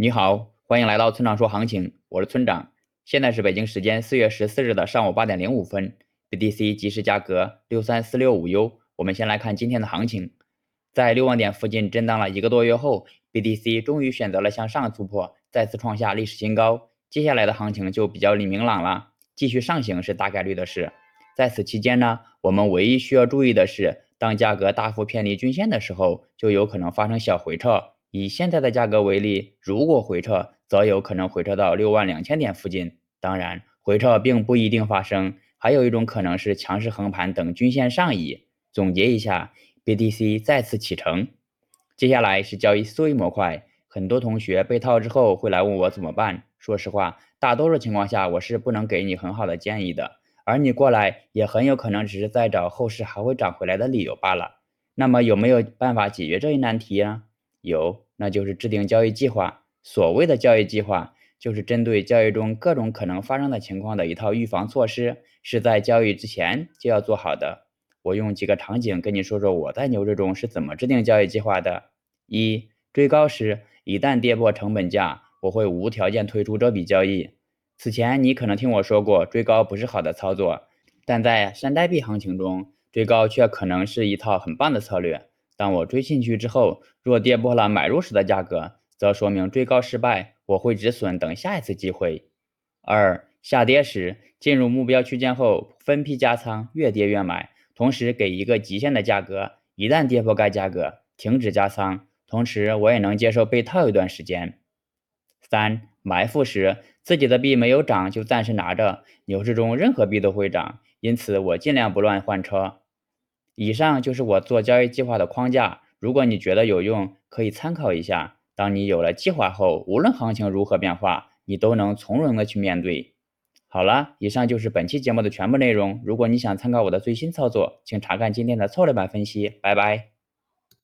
你好，欢迎来到村长说行情，我是村长。现在是北京时间四月十四日的上午八点零五分，BTC 即时价格六三四六五 U。我们先来看今天的行情，在六万点附近震荡了一个多月后，BTC 终于选择了向上突破，再次创下历史新高。接下来的行情就比较明朗了，继续上行是大概率的事。在此期间呢，我们唯一需要注意的是，当价格大幅偏离均线的时候，就有可能发生小回撤。以现在的价格为例，如果回撤，则有可能回撤到六万两千点附近。当然，回撤并不一定发生，还有一种可能是强势横盘等均线上移。总结一下，BTC 再次启程。接下来是交易思维模块，很多同学被套之后会来问我怎么办。说实话，大多数情况下我是不能给你很好的建议的，而你过来也很有可能只是在找后市还会涨回来的理由罢了。那么有没有办法解决这一难题呢？有，那就是制定交易计划。所谓的交易计划，就是针对交易中各种可能发生的情况的一套预防措施，是在交易之前就要做好的。我用几个场景跟你说说我在牛市中是怎么制定交易计划的。一、追高时，一旦跌破成本价，我会无条件退出这笔交易。此前你可能听我说过，追高不是好的操作，但在山寨币行情中，追高却可能是一套很棒的策略。当我追进去之后，若跌破了买入时的价格，则说明追高失败，我会止损等下一次机会。二、下跌时进入目标区间后，分批加仓，越跌越买，同时给一个极限的价格，一旦跌破该价格，停止加仓，同时我也能接受被套一段时间。三、埋伏时自己的币没有涨就暂时拿着，牛市中任何币都会涨，因此我尽量不乱换车。以上就是我做交易计划的框架，如果你觉得有用，可以参考一下。当你有了计划后，无论行情如何变化，你都能从容的去面对。好了，以上就是本期节目的全部内容。如果你想参考我的最新操作，请查看今天的策略版分析。拜拜。